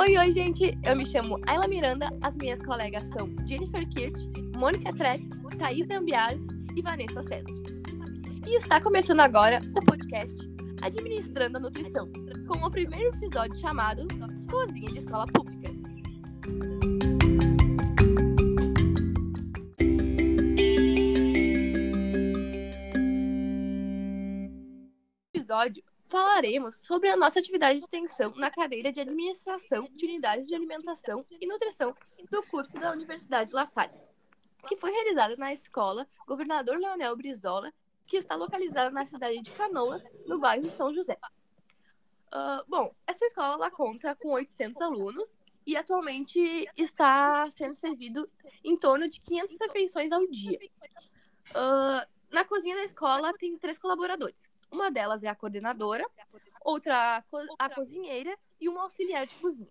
Oi, oi, gente! Eu me chamo Ayla Miranda, as minhas colegas são Jennifer Kirch, Mônica Trepp, Thaís Ambiase e Vanessa César. E está começando agora o podcast Administrando a Nutrição, com o primeiro episódio chamado Cozinha de Escola Pública. Falaremos sobre a nossa atividade de extensão na cadeira de Administração de Unidades de Alimentação e Nutrição do curso da Universidade La Salle, que foi realizada na escola Governador Leonel Brizola, que está localizada na cidade de Canoas, no bairro São José. Uh, bom, essa escola ela conta com 800 alunos e atualmente está sendo servido em torno de 500 refeições ao dia. Uh, na cozinha da escola tem três colaboradores, uma delas é a coordenadora, outra a cozinheira e uma auxiliar de cozinha.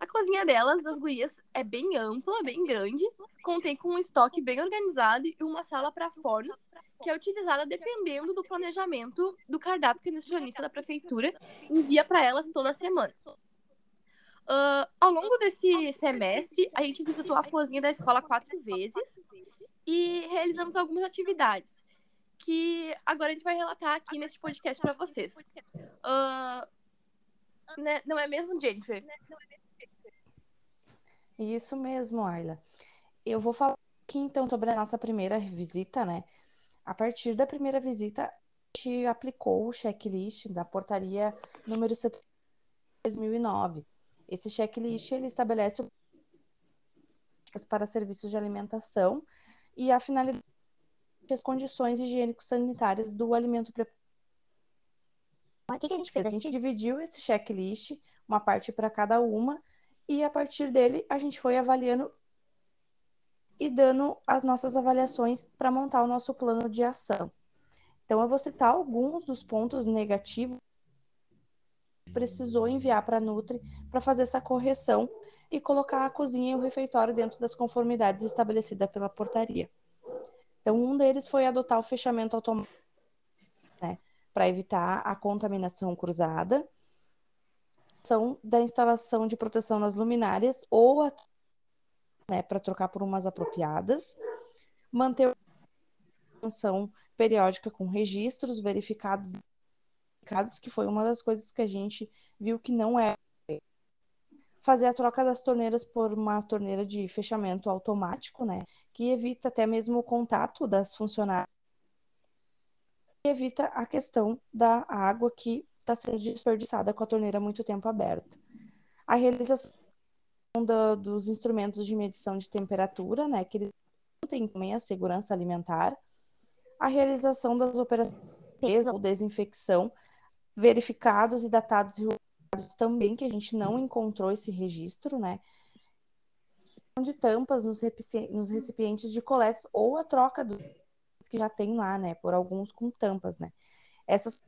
A cozinha delas, das gurias, é bem ampla, bem grande, contém com um estoque bem organizado e uma sala para fornos, que é utilizada dependendo do planejamento do cardápio que o nutricionista da prefeitura envia para elas toda semana. Uh, ao longo desse semestre, a gente visitou a cozinha da escola quatro vezes e realizamos algumas atividades que agora a gente vai relatar aqui neste podcast para vocês. Uh, né, não é mesmo, Jennifer? Isso mesmo, Ayla. Eu vou falar aqui então sobre a nossa primeira visita, né? A partir da primeira visita, a gente aplicou o checklist da portaria número 7 de 2009. Esse checklist ele estabelece para serviços de alimentação e a finalidade as condições higiênico-sanitárias do alimento preparado. O que, que a gente fez? A gente dividiu esse checklist, uma parte para cada uma, e a partir dele a gente foi avaliando e dando as nossas avaliações para montar o nosso plano de ação. Então, eu vou citar alguns dos pontos negativos que precisou enviar para a Nutri para fazer essa correção e colocar a cozinha e o refeitório dentro das conformidades estabelecidas pela portaria. Então, um deles foi adotar o fechamento automático, né, para evitar a contaminação cruzada, são da instalação de proteção nas luminárias ou a, né, para trocar por umas apropriadas, manter a atenção periódica com registros verificados, que foi uma das coisas que a gente viu que não é fazer a troca das torneiras por uma torneira de fechamento automático, né? Que evita até mesmo o contato das funcionárias e evita a questão da água que está sendo desperdiçada com a torneira muito tempo aberta. A realização da, dos instrumentos de medição de temperatura, né? Que eles têm também a segurança alimentar. A realização das operações ou desinfecção verificados e datados e também que a gente não encontrou esse registro, né? De tampas nos, nos recipientes de coletes ou a troca dos que já tem lá, né? Por alguns com tampas, né? Essas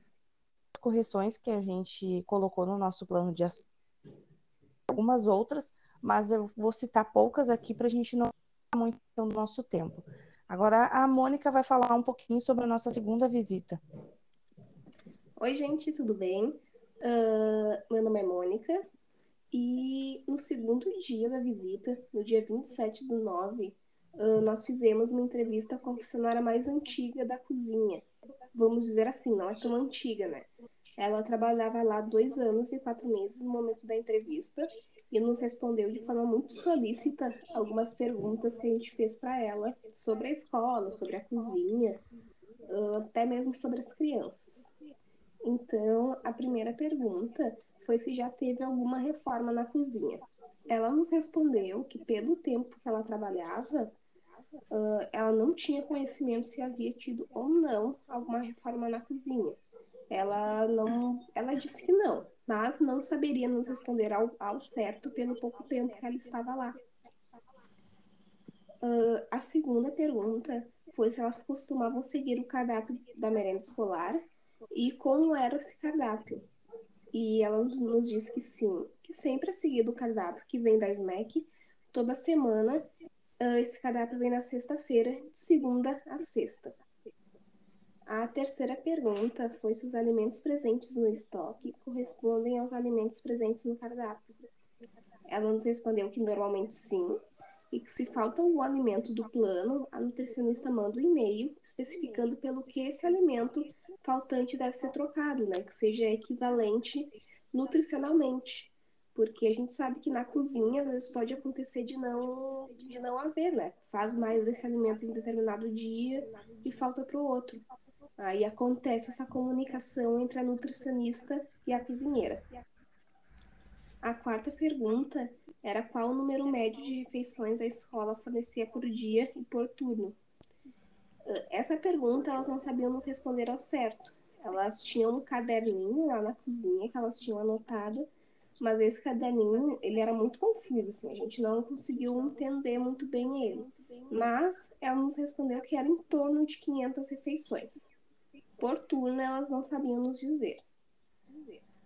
correções que a gente colocou no nosso plano de ação, algumas outras, mas eu vou citar poucas aqui para a gente não muito do nosso tempo. Agora a Mônica vai falar um pouquinho sobre a nossa segunda visita. Oi, gente, tudo bem? Uh, meu nome é Mônica e no segundo dia da visita, no dia 27 do 9, uh, nós fizemos uma entrevista com a funcionária mais antiga da cozinha. Vamos dizer assim, não é tão antiga, né? Ela trabalhava lá dois anos e quatro meses no momento da entrevista e nos respondeu de forma muito solícita algumas perguntas que a gente fez para ela sobre a escola, sobre a cozinha, uh, até mesmo sobre as crianças. Então, a primeira pergunta foi se já teve alguma reforma na cozinha. Ela nos respondeu que, pelo tempo que ela trabalhava, uh, ela não tinha conhecimento se havia tido ou não alguma reforma na cozinha. Ela não, ela disse que não, mas não saberia nos responder ao, ao certo pelo pouco tempo que ela estava lá. Uh, a segunda pergunta foi se elas costumavam seguir o cardápio da merenda escolar e como era esse cardápio. E ela nos disse que sim, que sempre é seguido o cardápio que vem da SMAC toda semana. Uh, esse cardápio vem na sexta-feira, de segunda a sexta. A terceira pergunta foi se os alimentos presentes no estoque correspondem aos alimentos presentes no cardápio. ela nos respondeu que normalmente sim, e que se falta algum alimento do plano, a nutricionista manda um e-mail especificando pelo que esse alimento faltante deve ser trocado, né? Que seja equivalente nutricionalmente. Porque a gente sabe que na cozinha às vezes pode acontecer de não, de não haver, né? Faz mais desse alimento em determinado dia e falta para o outro. Aí acontece essa comunicação entre a nutricionista e a cozinheira. A quarta pergunta era qual o número médio de refeições a escola fornecia por dia e por turno. Essa pergunta elas não sabiam nos responder ao certo. Elas tinham um caderninho lá na cozinha que elas tinham anotado, mas esse caderninho ele era muito confuso, assim, a gente não conseguiu entender muito bem ele. Mas ela nos respondeu que era em torno de 500 refeições. Por turno elas não sabiam nos dizer.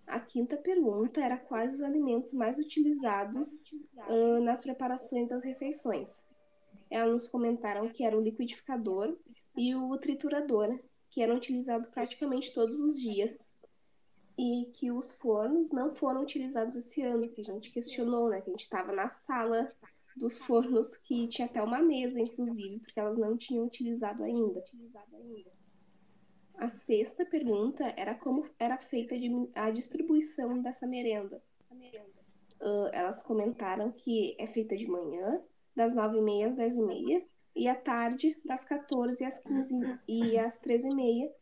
A quinta pergunta era quais os alimentos mais utilizados uh, nas preparações das refeições. Elas nos comentaram que era o liquidificador e o triturador, que eram utilizados praticamente todos os dias, e que os fornos não foram utilizados esse ano, que a gente questionou, né? Que a gente estava na sala dos fornos, que tinha até uma mesa, inclusive, porque elas não tinham utilizado ainda. A sexta pergunta era como era feita a distribuição dessa merenda. Uh, elas comentaram que é feita de manhã, das nove e meia às dez e meia, e à tarde, das 14 às 15 e às 13 e meia,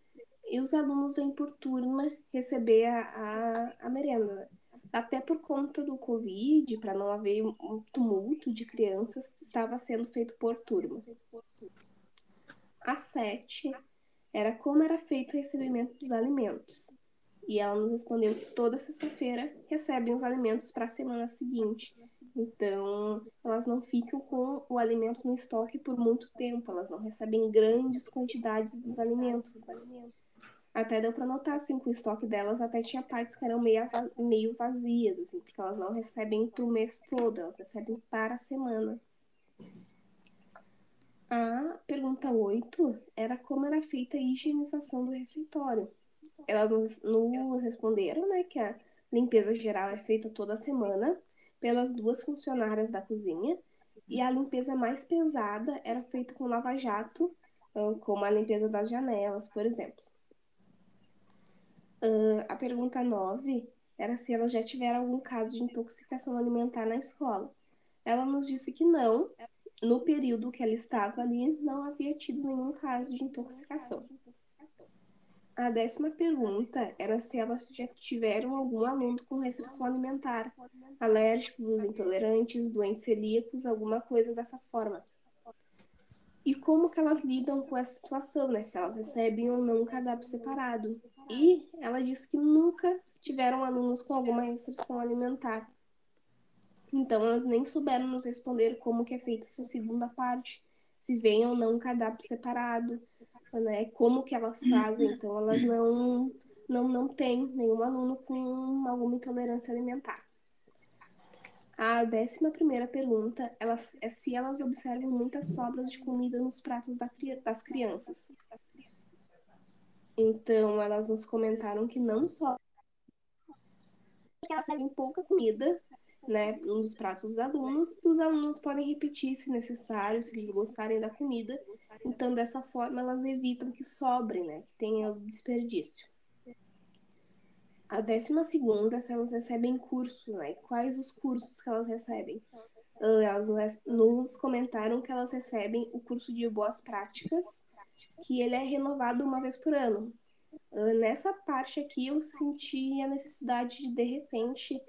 e os alunos vêm por turma receber a, a, a merenda. Até por conta do Covid, para não haver um tumulto de crianças, estava sendo feito por turma. Às sete, era como era feito o recebimento dos alimentos. E ela nos respondeu que toda sexta-feira recebem os alimentos para a semana seguinte. Então, elas não ficam com o alimento no estoque por muito tempo, elas não recebem grandes quantidades dos alimentos. Até deu para notar, assim, que o estoque delas até tinha partes que eram meio, meio vazias, assim, porque elas não recebem para o mês todo, elas recebem para a semana. A pergunta 8 era como era feita a higienização do refeitório. Elas nos, nos responderam né, que a limpeza geral é feita toda semana pelas duas funcionárias da cozinha e a limpeza mais pesada era feita com lava-jato, como a limpeza das janelas, por exemplo. a pergunta 9 era se elas já tiveram algum caso de intoxicação alimentar na escola. Ela nos disse que não, no período que ela estava ali, não havia tido nenhum caso de intoxicação. A décima pergunta era se elas já tiveram algum aluno com restrição alimentar, alérgicos, intolerantes, doentes celíacos, alguma coisa dessa forma. E como que elas lidam com essa situação, né? Se elas recebem ou não um cardápio separado. E ela disse que nunca tiveram alunos com alguma restrição alimentar. Então, elas nem souberam nos responder como que é feita essa segunda parte, se vem ou não um cardápio separado, né? Como que elas fazem. Então, elas não, não, não têm nenhum aluno com alguma intolerância alimentar. A décima primeira pergunta elas, é se elas observam muitas sobras de comida nos pratos da, das crianças. Então, elas nos comentaram que não só que elas servem pouca comida, né, nos pratos dos alunos, os alunos podem repetir se necessário, se eles gostarem da comida. Então, dessa forma, elas evitam que sobre, né, que tenha desperdício. A décima segunda, se elas recebem cursos, né? Quais os cursos que elas recebem? Ah, elas nos comentaram que elas recebem o curso de boas práticas, que ele é renovado uma vez por ano. Ah, nessa parte aqui, eu senti a necessidade de, de repente,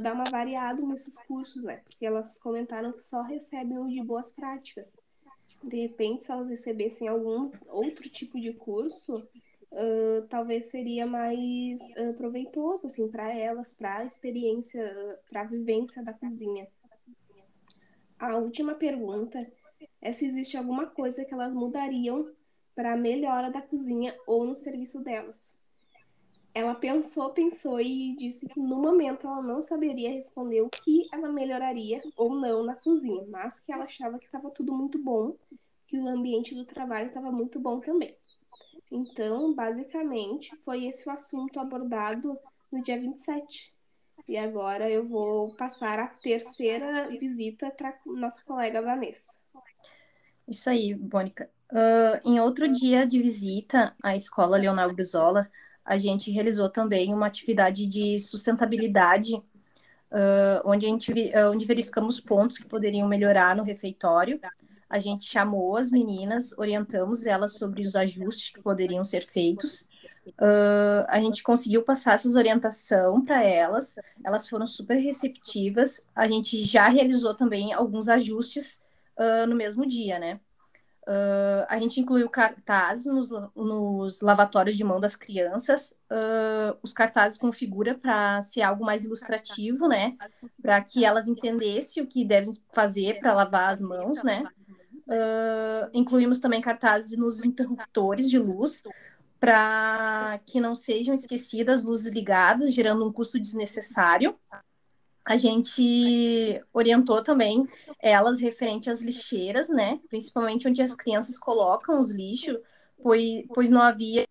dar uma variada nesses cursos, né? Porque elas comentaram que só recebem o de boas práticas. De repente, se elas recebessem algum outro tipo de curso, uh, talvez seria mais uh, proveitoso, assim, para elas, para a experiência, para a vivência da cozinha. A última pergunta é se existe alguma coisa que elas mudariam para a melhora da cozinha ou no serviço delas ela pensou, pensou e disse que no momento ela não saberia responder o que ela melhoraria ou não na cozinha, mas que ela achava que estava tudo muito bom, que o ambiente do trabalho estava muito bom também. Então, basicamente, foi esse o assunto abordado no dia 27. E agora eu vou passar a terceira visita para nossa colega Vanessa. Isso aí, Mônica. Uh, em outro dia de visita à escola Leonardo Brizola, a gente realizou também uma atividade de sustentabilidade, uh, onde, a gente, uh, onde verificamos pontos que poderiam melhorar no refeitório. A gente chamou as meninas, orientamos elas sobre os ajustes que poderiam ser feitos Uh, a gente conseguiu passar essas orientação para elas, elas foram super receptivas. A gente já realizou também alguns ajustes no mesmo dia, né? Uh, a gente incluiu cartazes nos, nos, lavatórios de mão das crianças, os cartazes com figura para ser algo mais ilustrativo, né? Para que elas entendessem o que devem fazer para lavar as mãos, né? incluímos também cartazes nos interruptores de luz, para que não sejam esquecidas luzes ligadas, gerando um custo desnecessário. A gente orientou também elas referente às lixeiras, né? Principalmente onde as crianças colocam os lixos, pois, pois não havia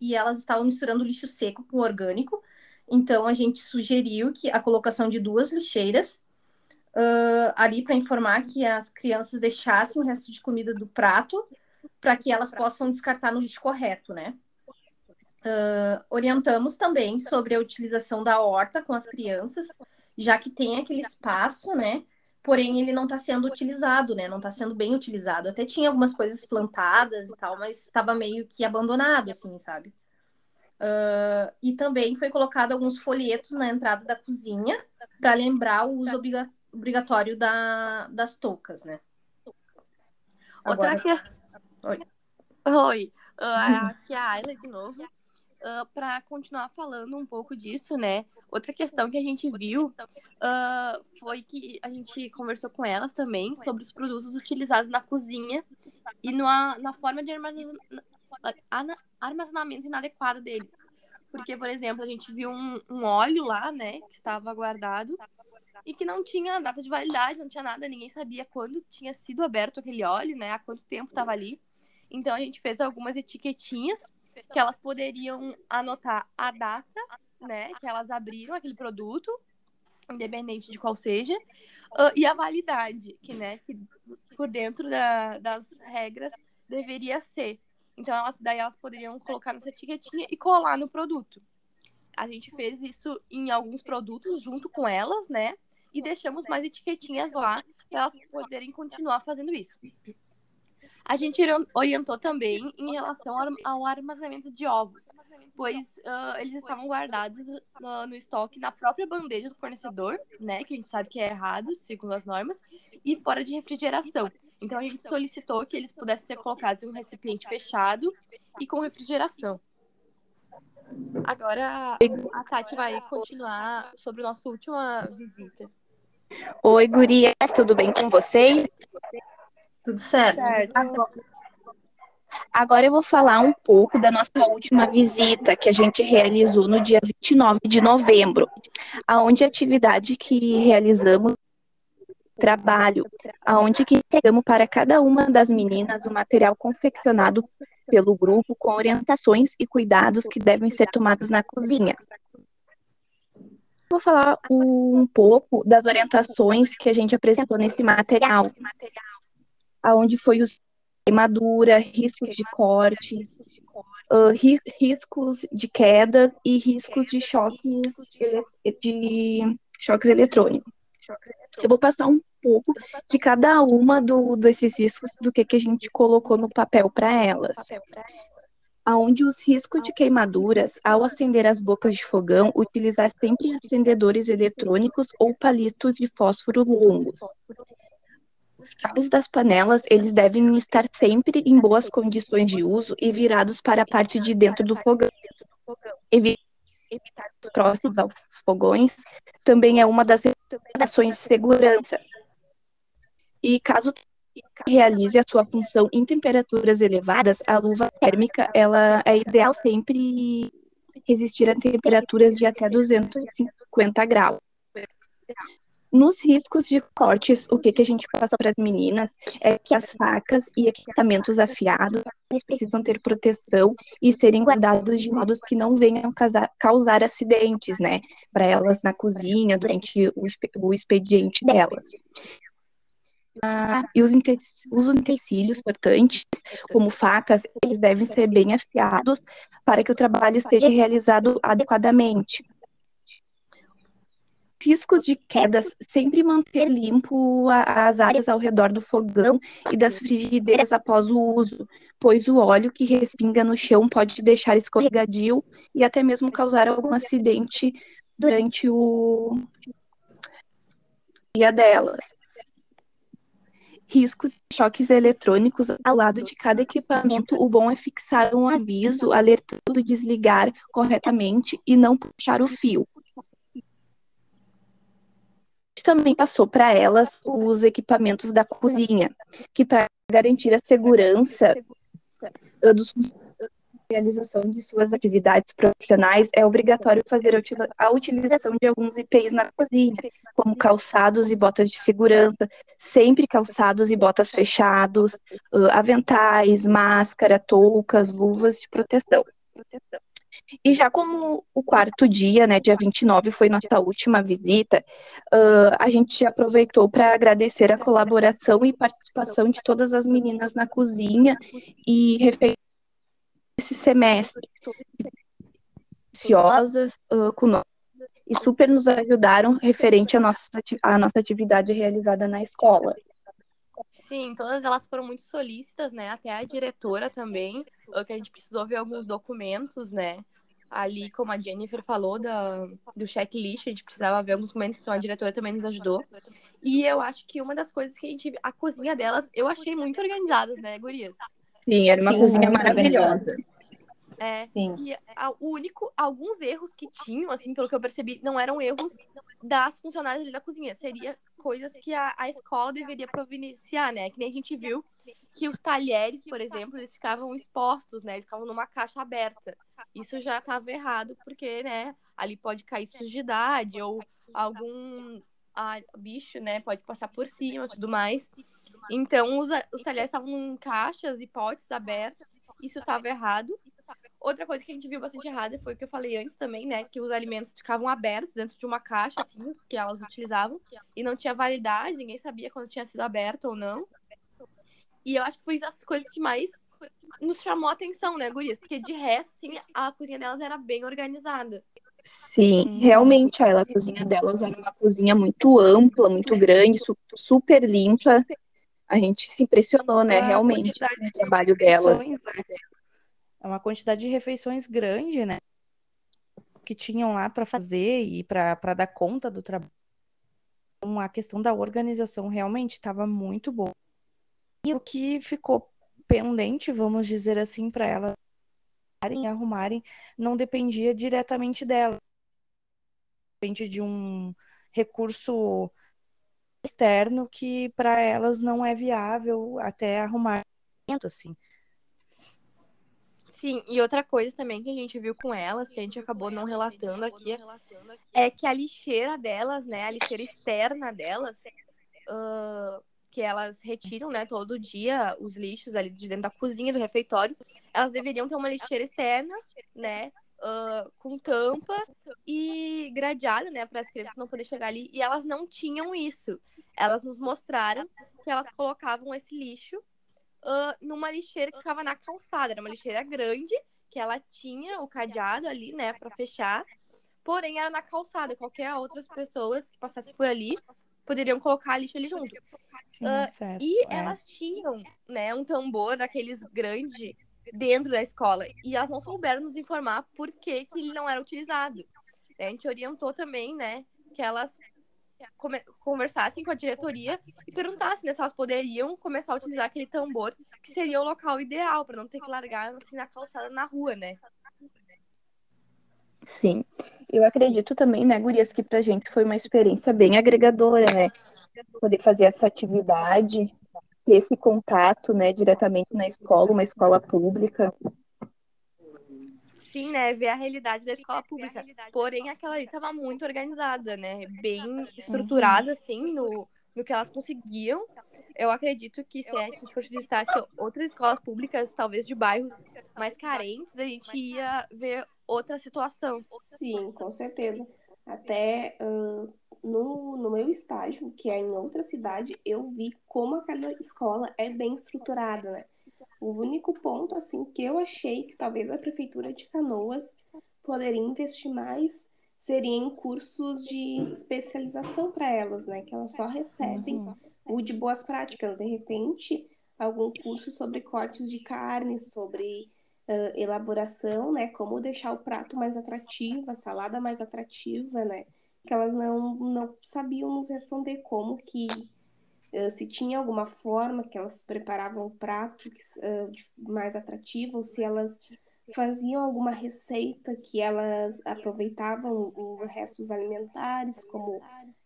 e elas estavam misturando lixo seco com orgânico. Então a gente sugeriu que a colocação de duas lixeiras uh, ali para informar que as crianças deixassem o resto de comida do prato para que elas possam descartar no lixo correto, né? Uh, orientamos também sobre a utilização da horta com as crianças, já que tem aquele espaço, né? Porém, ele não está sendo utilizado, né? Não está sendo bem utilizado. Até tinha algumas coisas plantadas e tal, mas estava meio que abandonado, assim, sabe? Uh, e também foi colocado alguns folhetos na entrada da cozinha para lembrar o uso obrigatório da, das toucas, né? Outra Agora... questão Oi. Oi. Uh, aqui é a Ayla de novo. Uh, para continuar falando um pouco disso, né? Outra questão que a gente viu uh, foi que a gente conversou com elas também sobre os produtos utilizados na cozinha e na, na forma de armazenamento inadequado deles. Porque, por exemplo, a gente viu um, um óleo lá, né, que estava guardado e que não tinha data de validade, não tinha nada, ninguém sabia quando tinha sido aberto aquele óleo, né, há quanto tempo estava ali. Então a gente fez algumas etiquetinhas que elas poderiam anotar a data, né, que elas abriram aquele produto, independente de qual seja, uh, e a validade, que, né, que por dentro da, das regras deveria ser. Então elas, daí elas poderiam colocar nessa etiquetinha e colar no produto. A gente fez isso em alguns produtos junto com elas, né? E deixamos mais etiquetinhas lá para elas poderem continuar fazendo isso. A gente orientou também em relação ao armazenamento de ovos, pois uh, eles estavam guardados no, no, estoque na própria bandeja do fornecedor, né, que a gente sabe que é errado, segundo as normas, e fora de refrigeração. Então a gente solicitou que eles pudessem ser colocados em um recipiente fechado e com refrigeração. Agora a Tati vai continuar sobre nossa última visita. Oi, gurias, tudo bem com vocês? Tudo certo. certo. Agora eu vou falar um pouco da nossa última visita que a gente realizou no dia 29 de novembro, aonde a atividade que realizamos trabalho, aonde que entregamos para cada uma das meninas o material confeccionado pelo grupo com orientações e cuidados que devem ser tomados na cozinha. Vou falar um pouco das orientações que a gente apresentou nesse material aonde foi os queimadura, riscos de cortes, uh, ri riscos de quedas e riscos de choques de choques eletrônicos. Eu vou passar um pouco de cada uma do, desses riscos do que, que a gente colocou no papel para elas. Aonde os riscos de queimaduras, ao acender as bocas de fogão, utilizar sempre acendedores eletrônicos ou palitos de fósforo longos. Os cabos das panelas, eles devem estar sempre em boas condições de uso e virados para a parte de dentro do fogão. Evitar os próximos aos fogões também é uma das recomendações de segurança. E caso realize a sua função em temperaturas elevadas, a luva térmica, ela é ideal sempre resistir a temperaturas de até 250 graus. Nos riscos de cortes, o que, que a gente passa para as meninas é que as facas e equipamentos afiados precisam ter proteção e serem guardados de modos que não venham causar, causar acidentes, né, para elas na cozinha, durante o, o expediente delas. Ah, e os, os utensílios portantes, como facas, eles devem ser bem afiados para que o trabalho seja realizado adequadamente riscos de quedas, sempre manter limpo as áreas ao redor do fogão e das frigideiras após o uso, pois o óleo que respinga no chão pode deixar escorregadio e até mesmo causar algum acidente durante o dia delas. Riscos de choques eletrônicos ao lado de cada equipamento, o bom é fixar um aviso alertando desligar corretamente e não puxar o fio também passou para elas os equipamentos da cozinha, que para garantir a segurança dos realização de suas atividades profissionais, é obrigatório fazer a utilização de alguns IPs na cozinha, como calçados e botas de segurança, sempre calçados e botas fechados, aventais, máscara, toucas, luvas de proteção. E já como o quarto dia, né, dia 29, foi nossa última visita, uh, a gente aproveitou para agradecer a colaboração e participação de todas as meninas na cozinha e refeições esse semestre, ansiosas uh, nós e super nos ajudaram referente à nossa, à nossa atividade realizada na escola. Sim, todas elas foram muito solícitas, né? Até a diretora também, que a gente precisou ver alguns documentos, né? Ali, como a Jennifer falou, da, do checklist, a gente precisava ver alguns documentos, então a diretora também nos ajudou. E eu acho que uma das coisas que a gente. A cozinha delas, eu achei muito organizadas, né, Gurias? Sim, era uma Sim, cozinha maravilhosa. Organizada. É, Sim. e a, o único, alguns erros que tinham, assim, pelo que eu percebi, não eram erros das funcionárias ali da cozinha, seria coisas que a, a escola deveria providenciar, né? Que nem a gente viu que os talheres, por exemplo, eles ficavam expostos, né? Eles ficavam numa caixa aberta. Isso já estava errado, porque, né, ali pode cair sujidade ou algum ah, bicho, né, pode passar por cima tudo mais. Então, os, os talheres estavam em caixas e potes abertos, isso estava errado. Outra coisa que a gente viu bastante errada foi o que eu falei antes também, né? Que os alimentos ficavam abertos dentro de uma caixa, assim, os que elas utilizavam, e não tinha validade, ninguém sabia quando tinha sido aberto ou não. E eu acho que foi as coisas que mais nos chamou a atenção, né, Gurias? Porque de resto, sim, a cozinha delas era bem organizada. Sim, realmente ela, a cozinha delas era uma cozinha muito ampla, muito grande, super limpa. A gente se impressionou, né, realmente, com o trabalho delas. Né? É uma quantidade de refeições grande, né? Que tinham lá para fazer e para dar conta do trabalho. Então, a questão da organização realmente estava muito boa. E o que ficou pendente, vamos dizer assim, para elas arrumarem, não dependia diretamente dela. Depende de um recurso externo que para elas não é viável até arrumar assim. Sim, e outra coisa também que a gente viu com elas, que a gente acabou não relatando aqui, é que a lixeira delas, né, a lixeira externa delas, uh, que elas retiram, né, todo dia os lixos ali de dentro da cozinha, do refeitório, elas deveriam ter uma lixeira externa, né, uh, com tampa e gradeada, né, para as crianças não poderem chegar ali, e elas não tinham isso. Elas nos mostraram que elas colocavam esse lixo uh, numa lixeira que ficava na calçada. Era uma lixeira grande, que ela tinha o cadeado ali, né, para fechar. Porém, era na calçada. Qualquer outras pessoas que passassem por ali poderiam colocar lixo ali junto. Uh, e é. elas tinham, né, um tambor daqueles grande dentro da escola. E elas não souberam nos informar por que, que ele não era utilizado. A gente orientou também, né, que elas conversassem com a diretoria e perguntassem né, se elas poderiam começar a utilizar aquele tambor, que seria o local ideal, para não ter que largar assim na calçada na rua, né? Sim, eu acredito também, né, Gurias, que pra gente foi uma experiência bem agregadora, né? Poder fazer essa atividade, ter esse contato, né, diretamente na escola, uma escola pública. Sim, né? Ver a realidade da escola pública. Porém, aquela ali estava muito organizada, né? Bem estruturada, assim, no, no que elas conseguiam. Eu acredito que se a gente fosse visitar outras escolas públicas, talvez de bairros mais carentes, a gente ia ver outra situação. Sim, com certeza. Até uh, no, no meu estágio, que é em outra cidade, eu vi como aquela escola é bem estruturada, né? O único ponto, assim, que eu achei que talvez a prefeitura de Canoas poderia investir mais seria em cursos de especialização para elas, né? Que elas só recebem uhum. o de boas práticas. De repente, algum curso sobre cortes de carne, sobre uh, elaboração, né? Como deixar o prato mais atrativo, a salada mais atrativa, né? Que elas não, não sabiam nos responder como que uh, se tinha alguma forma que elas preparavam o prato uh, mais atrativo, ou se elas faziam alguma receita que elas aproveitavam os restos alimentares, como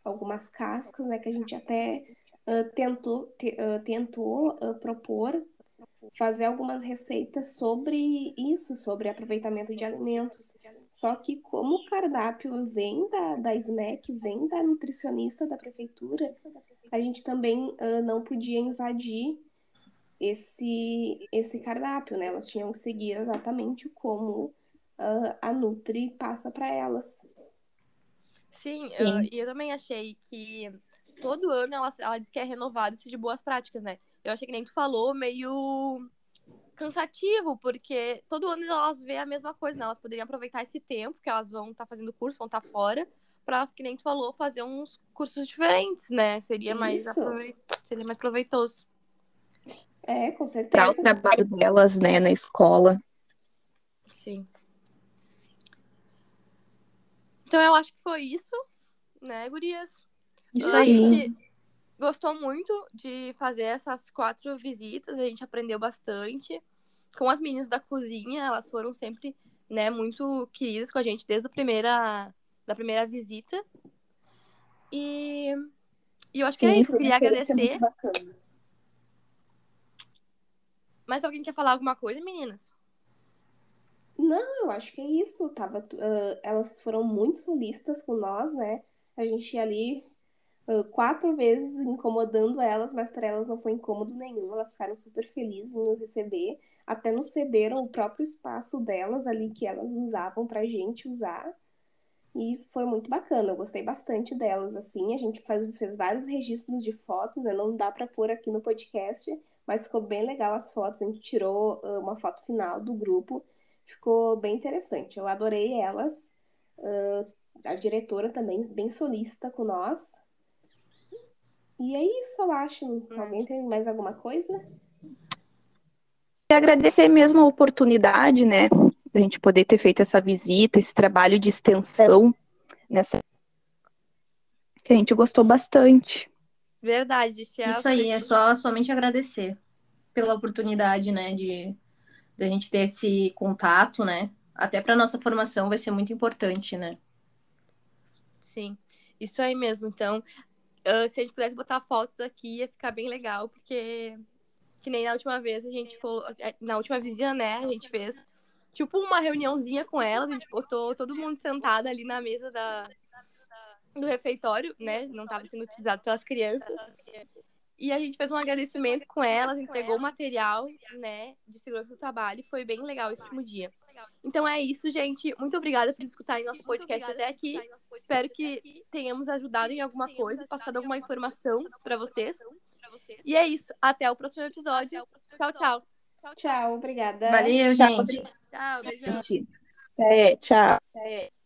algumas cascas, né? Que a gente até tentou, tentou propor fazer algumas receitas sobre isso, sobre aproveitamento de alimentos. Só que como o cardápio vem da, da SMEC, vem da nutricionista da prefeitura, a gente também uh, não podia invadir esse, esse cardápio, né? Elas tinham que seguir exatamente como uh, a Nutri passa para elas. Sim, Sim. Eu, e eu também achei que todo ano ela, ela diz que é renovado esse de boas práticas, né? eu achei que nem tu falou, meio cansativo, porque todo ano elas vê a mesma coisa, né? Elas poderiam aproveitar esse tempo que elas vão estar tá fazendo curso, vão estar tá fora, para que nem tu falou, fazer uns cursos diferentes, né? Seria mais, aproveit... Seria mais proveitoso. É, com certeza. Para o trabalho delas, né, na escola. Sim. Então eu acho que foi isso, né, gurias? Isso aí gostou muito de fazer essas quatro visitas, a gente aprendeu bastante. Com as meninas da cozinha, elas foram sempre, né, muito queridas com a gente desde a primeira, da primeira visita. E, e eu acho que Sim, é isso, eu queria agradecer. Mas alguém quer falar alguma coisa, meninas? Não, eu acho que é isso. Tava, uh, elas foram muito solistas com nós, né? A gente ali quatro vezes incomodando elas, mas para elas não foi incômodo nenhum. Elas ficaram super felizes em nos receber, até nos cederam o próprio espaço delas ali que elas usavam para gente usar. E foi muito bacana, eu gostei bastante delas, assim, a gente faz, fez vários registros de fotos, né? não dá para pôr aqui no podcast, mas ficou bem legal as fotos, a gente tirou uma foto final do grupo, ficou bem interessante, eu adorei elas, uh, a diretora também, bem solista com nós, e é isso, eu acho. Hum. Alguém tem mais alguma coisa? E agradecer mesmo a oportunidade, né, da gente poder ter feito essa visita, esse trabalho de extensão nessa que a gente gostou bastante. Verdade. Isso aí, é só somente agradecer pela oportunidade, né, de, de a gente ter esse contato, né? Até para nossa formação vai ser muito importante, né? Sim, isso aí mesmo. Então, Uh, se a gente pudesse botar fotos aqui, ia ficar bem legal, porque que nem na última vez a gente é, na última visita, né, a gente fez tipo uma reuniãozinha com elas, a gente botou todo mundo sentado ali na mesa da, do refeitório, né, não estava sendo utilizado pelas crianças. E a gente fez um agradecimento com elas, entregou o material, né, de segurança do trabalho. Foi bem legal esse último dia. Então é isso, gente. Muito obrigada por escutar nosso podcast até aqui. Espero que tenhamos ajudado em alguma coisa, passado alguma informação para vocês. E é isso. Até o próximo episódio. Tchau, tchau. Tchau, obrigada. Valeu, gente. Tchau, beijão. Tchau. É.